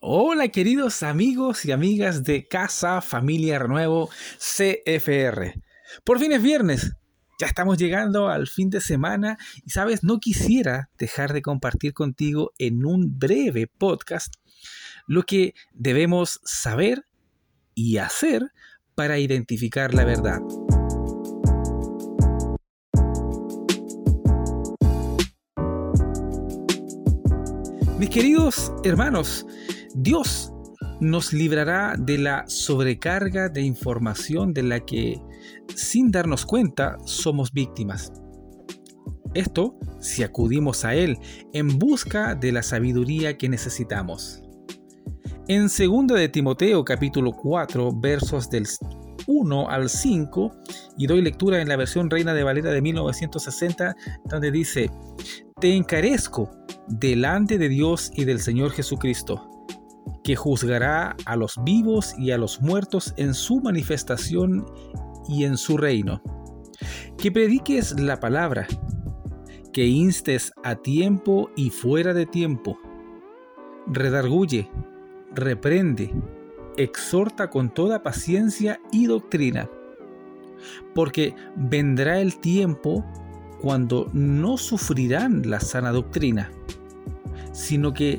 Hola queridos amigos y amigas de Casa Familia Renuevo CFR. Por fin es viernes. Ya estamos llegando al fin de semana y sabes, no quisiera dejar de compartir contigo en un breve podcast lo que debemos saber y hacer para identificar la verdad. Mis queridos hermanos, Dios nos librará de la sobrecarga de información de la que, sin darnos cuenta, somos víctimas. Esto si acudimos a Él en busca de la sabiduría que necesitamos. En 2 de Timoteo capítulo 4 versos del 1 al 5, y doy lectura en la versión Reina de Valera de 1960, donde dice, Te encarezco delante de Dios y del Señor Jesucristo, que juzgará a los vivos y a los muertos en su manifestación y en su reino. Que prediques la palabra, que instes a tiempo y fuera de tiempo. Redarguye, reprende, exhorta con toda paciencia y doctrina. Porque vendrá el tiempo cuando no sufrirán la sana doctrina sino que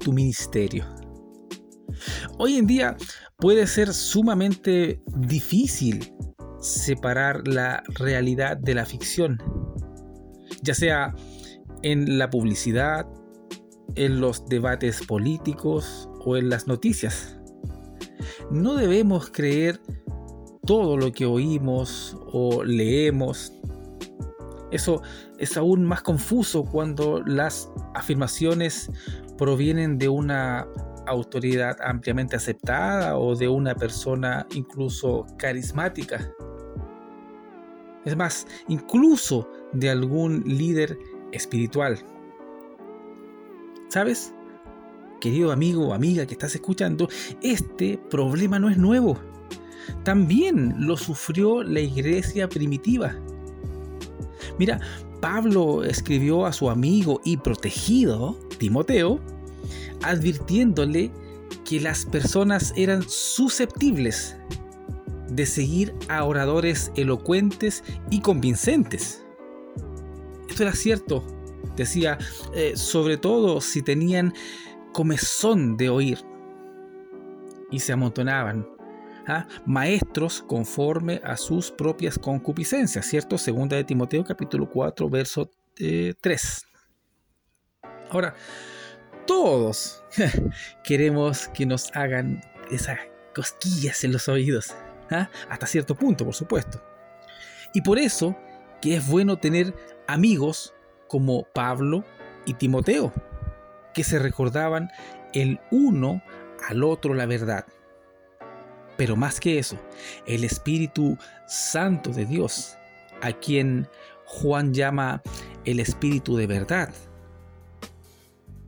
tu ministerio. Hoy en día puede ser sumamente difícil separar la realidad de la ficción, ya sea en la publicidad, en los debates políticos o en las noticias. No debemos creer todo lo que oímos o leemos eso es aún más confuso cuando las afirmaciones provienen de una autoridad ampliamente aceptada o de una persona incluso carismática. Es más, incluso de algún líder espiritual. ¿Sabes? Querido amigo o amiga que estás escuchando, este problema no es nuevo. También lo sufrió la iglesia primitiva. Mira, Pablo escribió a su amigo y protegido, Timoteo, advirtiéndole que las personas eran susceptibles de seguir a oradores elocuentes y convincentes. Esto era cierto, decía, eh, sobre todo si tenían comezón de oír y se amontonaban ¿ah? maestros conforme a sus propias concupiscencias, ¿cierto? Segunda de Timoteo capítulo 4, verso 3. Eh, Ahora, todos queremos que nos hagan esas cosquillas en los oídos, ¿ah? hasta cierto punto, por supuesto. Y por eso que es bueno tener amigos como Pablo y Timoteo, que se recordaban el uno al otro la verdad. Pero más que eso, el Espíritu Santo de Dios, a quien Juan llama el Espíritu de verdad.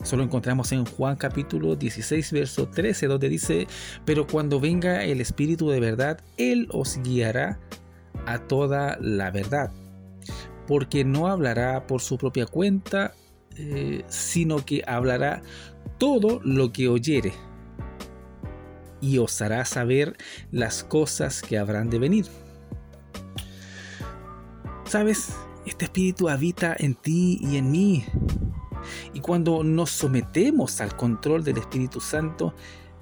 Eso lo encontramos en Juan capítulo 16, verso 13, donde dice, pero cuando venga el Espíritu de verdad, Él os guiará a toda la verdad, porque no hablará por su propia cuenta, eh, sino que hablará todo lo que oyere y os hará saber las cosas que habrán de venir. ¿Sabes? Este espíritu habita en ti y en mí. Y cuando nos sometemos al control del Espíritu Santo,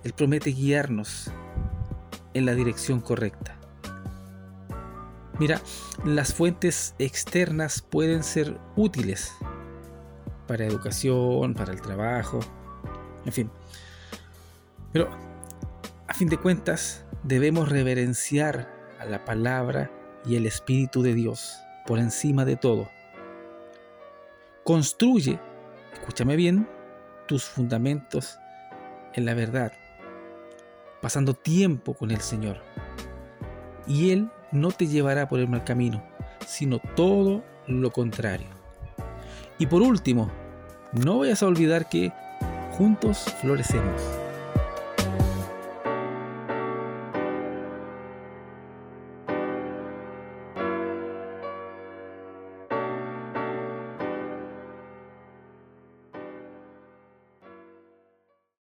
Él promete guiarnos en la dirección correcta. Mira, las fuentes externas pueden ser útiles para educación, para el trabajo, en fin. Pero fin de cuentas, debemos reverenciar a la palabra y el Espíritu de Dios por encima de todo. Construye, escúchame bien, tus fundamentos en la verdad, pasando tiempo con el Señor. Y Él no te llevará por el mal camino, sino todo lo contrario. Y por último, no vayas a olvidar que juntos florecemos.